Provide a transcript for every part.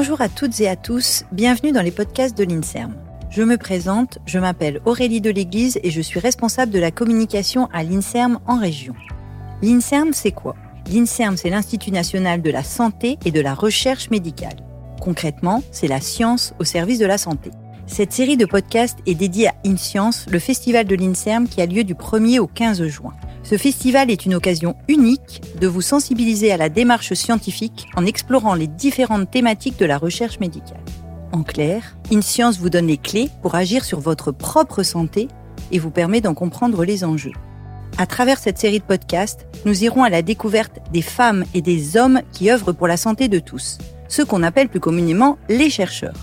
Bonjour à toutes et à tous, bienvenue dans les podcasts de l'INSERM. Je me présente, je m'appelle Aurélie de l'Église et je suis responsable de la communication à l'INSERM en région. L'INSERM, c'est quoi? L'INSERM, c'est l'Institut national de la santé et de la recherche médicale. Concrètement, c'est la science au service de la santé. Cette série de podcasts est dédiée à InScience, le festival de l'INSERM qui a lieu du 1er au 15 juin. Ce festival est une occasion unique de vous sensibiliser à la démarche scientifique en explorant les différentes thématiques de la recherche médicale. En clair, InScience vous donne les clés pour agir sur votre propre santé et vous permet d'en comprendre les enjeux. À travers cette série de podcasts, nous irons à la découverte des femmes et des hommes qui œuvrent pour la santé de tous, ceux qu'on appelle plus communément les chercheurs.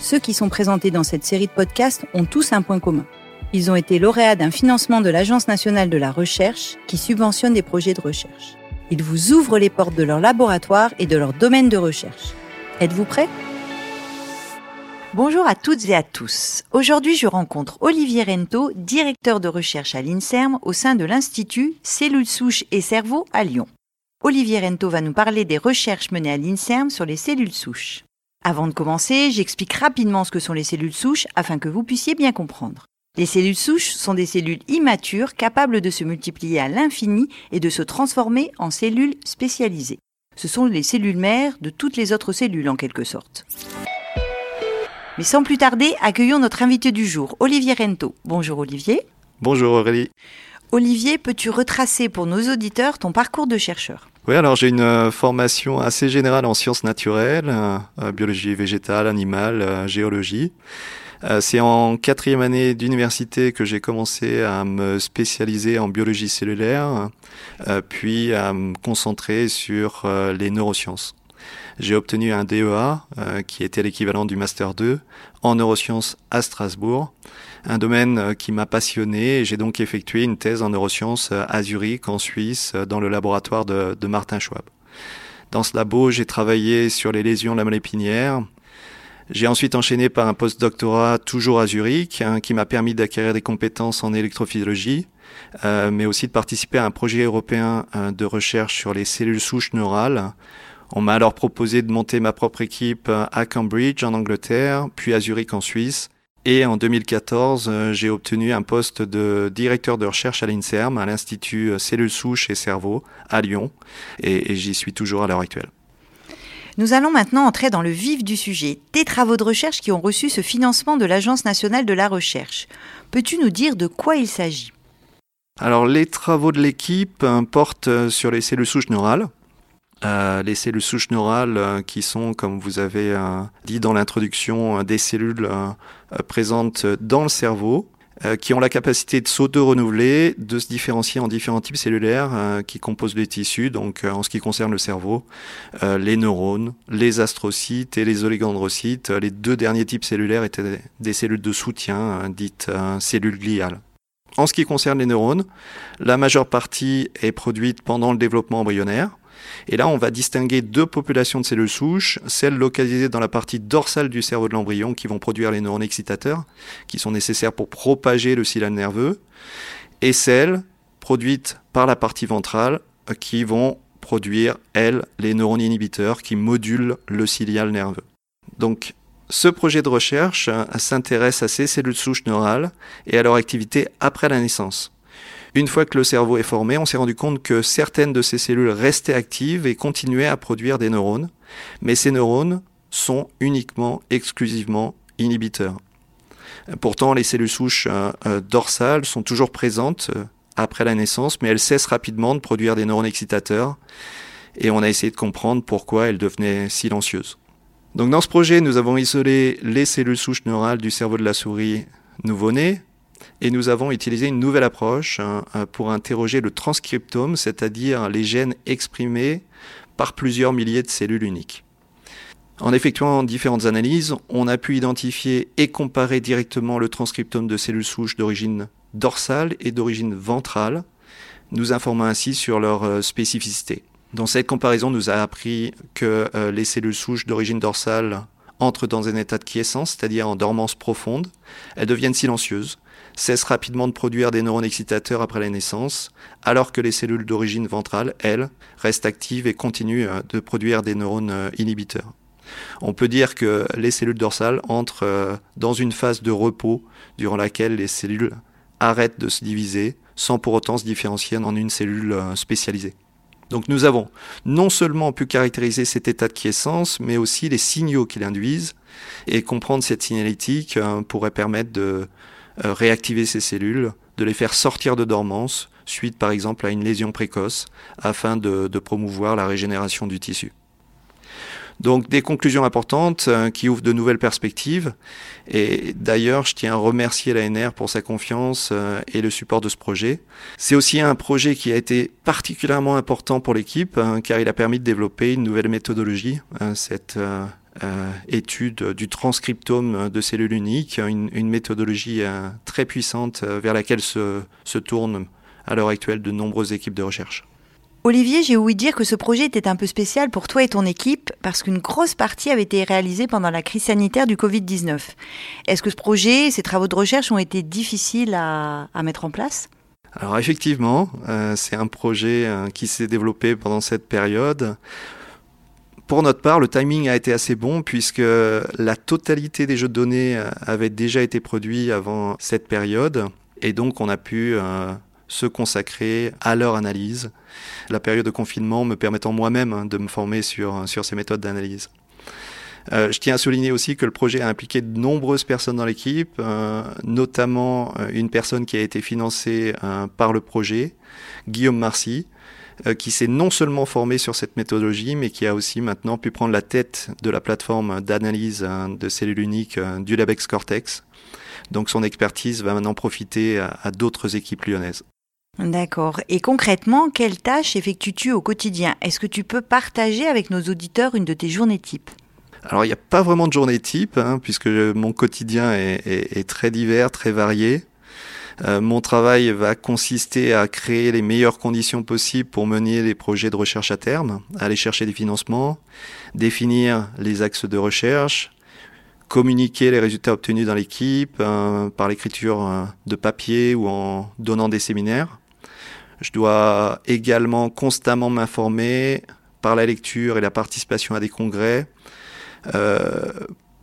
Ceux qui sont présentés dans cette série de podcasts ont tous un point commun. Ils ont été lauréats d'un financement de l'Agence nationale de la recherche qui subventionne des projets de recherche. Ils vous ouvrent les portes de leur laboratoire et de leur domaine de recherche. Êtes-vous prêts? Bonjour à toutes et à tous. Aujourd'hui, je rencontre Olivier Rento, directeur de recherche à l'INSERM au sein de l'Institut Cellules souches et cerveau à Lyon. Olivier Rento va nous parler des recherches menées à l'INSERM sur les cellules souches. Avant de commencer, j'explique rapidement ce que sont les cellules souches afin que vous puissiez bien comprendre. Les cellules souches sont des cellules immatures capables de se multiplier à l'infini et de se transformer en cellules spécialisées. Ce sont les cellules mères de toutes les autres cellules en quelque sorte. Mais sans plus tarder, accueillons notre invité du jour, Olivier Rento. Bonjour Olivier. Bonjour Aurélie. Olivier, peux-tu retracer pour nos auditeurs ton parcours de chercheur? Oui, alors j'ai une euh, formation assez générale en sciences naturelles, euh, euh, biologie végétale, animale, géologie. C'est en quatrième année d'université que j'ai commencé à me spécialiser en biologie cellulaire, puis à me concentrer sur les neurosciences j'ai obtenu un DEA, euh, qui était l'équivalent du Master 2, en neurosciences à Strasbourg, un domaine euh, qui m'a passionné et j'ai donc effectué une thèse en neurosciences euh, à Zurich, en Suisse, dans le laboratoire de, Martin Schwab. Dans ce labo, j'ai travaillé sur les lésions de la moelle épinière. J'ai ensuite enchaîné par un post-doctorat toujours à Zurich, hein, qui m'a permis d'acquérir des compétences en électrophysiologie, euh, mais aussi de participer à un projet européen de recherche sur les cellules souches neurales, on m'a alors proposé de monter ma propre équipe à Cambridge en Angleterre, puis à Zurich en Suisse. Et en 2014, euh, j'ai obtenu un poste de directeur de recherche à l'INSERM, à l'Institut Cellules Souches et Cerveau, à Lyon. Et, j'y suis toujours à l'heure actuelle. Nous allons maintenant entrer dans le vif du sujet, des travaux de recherche qui ont reçu ce financement de l'Agence nationale de la recherche. Peux-tu nous dire de quoi il s'agit? Alors les travaux de l'équipe portent euh, sur les cellules souches neurales, euh, les cellules souches neurales euh, qui sont, comme vous avez dit dans l'introduction, des cellules présentes dans le cerveau qui ont la capacité de s'auto-renouveler, de se différencier en différents types cellulaires qui composent les tissus. Donc, en ce qui concerne le cerveau, les neurones, les astrocytes et les oligodendrocytes, les deux derniers types cellulaires étaient des cellules de soutien, dites cellules gliales. En ce qui concerne les neurones, la majeure partie est produite pendant le développement embryonnaire. Et là, on va distinguer deux populations de cellules souches, celles localisées dans la partie dorsale du cerveau de l'embryon qui vont produire les neurones excitateurs, qui sont nécessaires pour propager le signal nerveux, et celles produites par la partie ventrale euh, qui vont produire, elles, les neurones inhibiteurs qui modulent le signal nerveux. Donc, ce projet de recherche euh, s'intéresse à ces cellules souches neurales et à leur activité après la naissance. Une fois que le cerveau est formé, on s'est rendu compte que certaines de ces cellules restaient actives et continuaient à produire des neurones, mais ces neurones sont uniquement, exclusivement inhibiteurs. Pourtant, les cellules souches euh, euh, dorsales sont toujours présentes euh, après la naissance, mais elles cessent rapidement de produire des neurones excitateurs, et on a essayé de comprendre pourquoi elles devenaient silencieuses. Donc dans ce projet, nous avons isolé les cellules souches neurales du cerveau de la souris nouveau-née, et nous avons utilisé une nouvelle approche hein, euh, pour interroger le transcriptome, c'est-à-dire les gènes exprimés par plusieurs milliers de cellules uniques. En effectuant différentes analyses, on a pu identifier et comparer directement le transcriptome de cellules souches d'origine dorsale et d'origine ventrale, nous informant ainsi sur leur euh, spécificité. Dans cette comparaison, nous a appris que euh, les cellules souches d'origine dorsale entrent dans un état de quiescence, c'est-à-dire en dormance profonde. Elles deviennent silencieuses, cessent rapidement de produire des neurones excitateurs après la naissance, alors que les cellules d'origine ventrale, elles, restent actives et continuent euh, de produire des neurones euh, inhibiteurs. On peut dire que les cellules dorsales entrent euh, dans une phase de repos durant laquelle les cellules arrêtent de se diviser sans pour autant se différencier en une cellule spécialisée. Donc nous avons non seulement pu caractériser cet état de quiescence, mais aussi les signaux qui l'induisent, et comprendre cette signalétique pourrait permettre de réactiver ces cellules, de les faire sortir de dormance, suite par exemple à une lésion précoce, afin de promouvoir la régénération du tissu. Donc des conclusions importantes euh, qui ouvrent de nouvelles perspectives. Et d'ailleurs, je tiens à remercier l'ANR pour sa confiance euh, et le support de ce projet. C'est aussi un projet qui a été particulièrement important pour l'équipe hein, car il a permis de développer une nouvelle méthodologie, hein, cette euh, étude du transcriptome de cellules uniques, une, une méthodologie très puissante vers laquelle se, se tournent à l'heure actuelle de nombreuses équipes de recherche. Olivier, j'ai ouï dire que ce projet était un peu spécial pour toi et ton équipe parce qu'une grosse partie avait été réalisée pendant la crise sanitaire du Covid-19. Est-ce que ce projet, ces travaux de recherche ont été difficiles à, mettre en place? Alors effectivement, euh, c'est un projet euh, qui s'est développé pendant cette période. Pour notre part, le timing a été assez bon puisque la totalité des jeux de données euh, avait déjà été produits avant cette période et donc on a pu se consacrer à leur analyse. La période de confinement me permettant moi-même hein, de me former sur, sur ces méthodes d'analyse. Euh, je tiens à souligner aussi que le projet a impliqué de nombreuses personnes dans l'équipe, euh, notamment euh, une personne qui a été financée par le projet, Guillaume Marcy, qui s'est non seulement formé sur cette méthodologie, mais qui a aussi maintenant pu prendre la tête de la plateforme d'analyse hein, de cellules uniques du Labex Cortex. Donc son expertise va maintenant profiter à d'autres équipes lyonnaises. D'accord. Et concrètement, quelles tâches effectues-tu au quotidien? Est-ce que tu peux partager avec nos auditeurs une de tes journées types? Alors il n'y a pas vraiment de journée type, hein, puisque mon quotidien est, très divers, très varié. Euh, mon travail va consister à créer les meilleures conditions possibles pour mener les projets de recherche à terme, aller chercher des financements, définir les axes de recherche, communiquer les résultats obtenus dans l'équipe euh, par l'écriture euh, de papier ou en donnant des séminaires. Je dois également constamment m'informer par la lecture et la participation à des congrès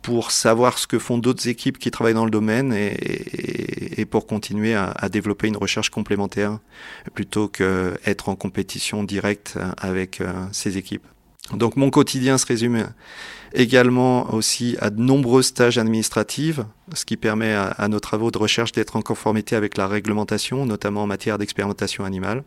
pour savoir ce que font d'autres équipes qui travaillent dans le domaine et, pour continuer à, développer une recherche complémentaire plutôt qu'être en compétition directe avec euh, ces équipes. Donc mon quotidien se résume également aussi à de nombreuses tâches administratives, ce qui permet à, nos travaux de recherche d'être en conformité avec la réglementation, notamment en matière d'expérimentation animale.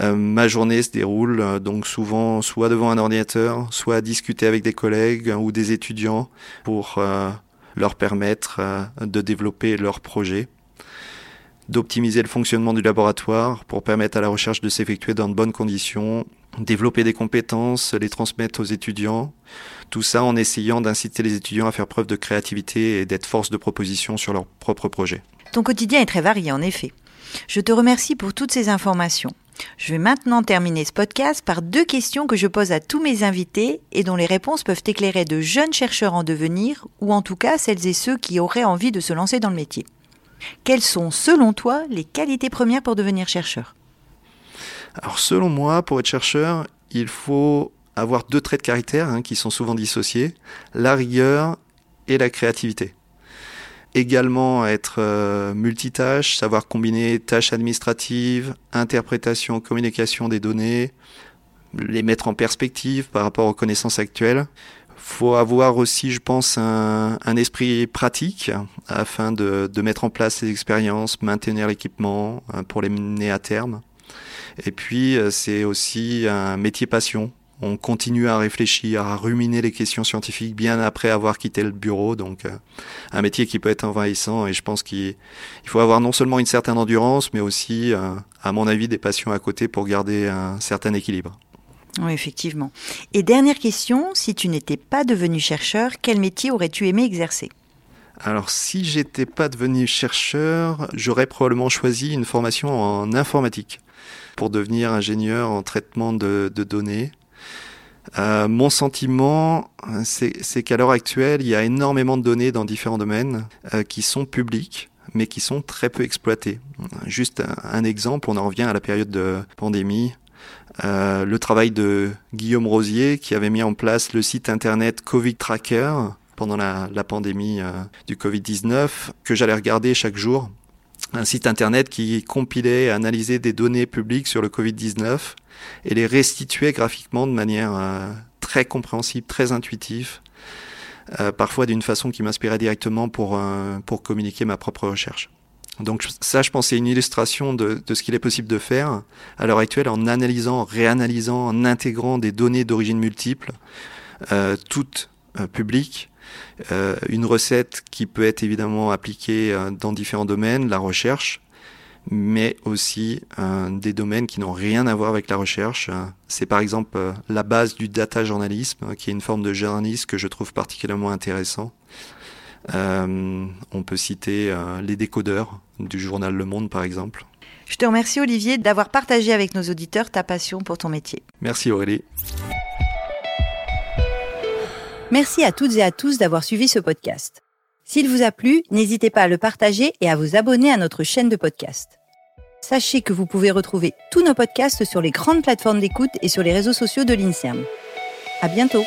Euh, ma journée se déroule euh, donc souvent soit devant un ordinateur, soit à discuter avec des collègues ou des étudiants pour euh, leur permettre de développer leurs projets d'optimiser le fonctionnement du laboratoire pour permettre à la recherche de s'effectuer dans de bonnes conditions, développer des compétences, les transmettre aux étudiants, tout ça en essayant d'inciter les étudiants à faire preuve de créativité et d'être force de proposition sur leurs propres projets. Ton quotidien est très varié en effet. Je te remercie pour toutes ces informations. Je vais maintenant terminer ce podcast par deux questions que je pose à tous mes invités et dont les réponses peuvent éclairer de jeunes chercheurs en devenir ou en tout cas celles et ceux qui auraient envie de se lancer dans le métier. Quelles sont, selon toi, les qualités premières pour devenir chercheur? Alors, selon moi, pour être chercheur, il faut avoir deux traits de caractère hein, qui sont souvent dissociés, la rigueur et la créativité. Également être euh, multitâche, savoir combiner tâches administratives, interprétation, communication des données, les mettre en perspective par rapport aux connaissances actuelles faut avoir aussi, je pense, un, esprit pratique afin de, mettre en place ces expériences, maintenir l'équipement euh, pour les mener à terme. Et puis, euh, c'est aussi un métier passion. On continue à réfléchir, à ruminer les questions scientifiques bien après avoir quitté le bureau. Donc, euh, un métier qui peut être envahissant. Et je pense qu'il faut avoir non seulement une certaine endurance, mais aussi, à mon avis, des passions à côté pour garder un certain équilibre. Oui, effectivement. Et dernière question, si tu n'étais pas devenu chercheur, quel métier aurais-tu aimé exercer? Alors si j'étais pas devenu chercheur, j'aurais probablement choisi une formation en informatique pour devenir ingénieur en traitement de, données. Euh, mon sentiment, c'est qu'à l'heure actuelle, il y a énormément de données dans différents domaines euh, qui sont publiques, mais qui sont très peu exploitées. Juste un exemple, on en revient à la période de pandémie euh, le travail de Guillaume Rosier qui avait mis en place le site internet Covid Tracker pendant la, pandémie euh, du Covid-19 que j'allais regarder chaque jour. Un site internet qui compilait et analysait des données publiques sur le Covid-19 et les restituait graphiquement de manière euh, très compréhensible, très intuitive, euh, parfois d'une façon qui m'inspirait directement pour, pour communiquer ma propre recherche. Donc ça, je pense, c'est une illustration de, de ce qu'il est possible de faire à l'heure actuelle en analysant, réanalysant, en intégrant des données d'origine multiple, toutes euh, publiques. Euh, une recette qui peut être évidemment appliquée euh, dans différents domaines, la recherche, mais aussi euh, des domaines qui n'ont rien à voir avec la recherche. C'est par exemple la base du data journalisme, qui est une forme de journalisme que je trouve particulièrement intéressant. Euh, on peut citer les décodeurs du journal Le Monde, par exemple. Je te remercie, Olivier, d'avoir partagé avec nos auditeurs ta passion pour ton métier. Merci, Aurélie. Merci à toutes et à tous d'avoir suivi ce podcast. S'il vous a plu, n'hésitez pas à le partager et à vous abonner à notre chaîne de podcast. Sachez que vous pouvez retrouver tous nos podcasts sur les grandes plateformes d'écoute et sur les réseaux sociaux de l'INSERM. À bientôt!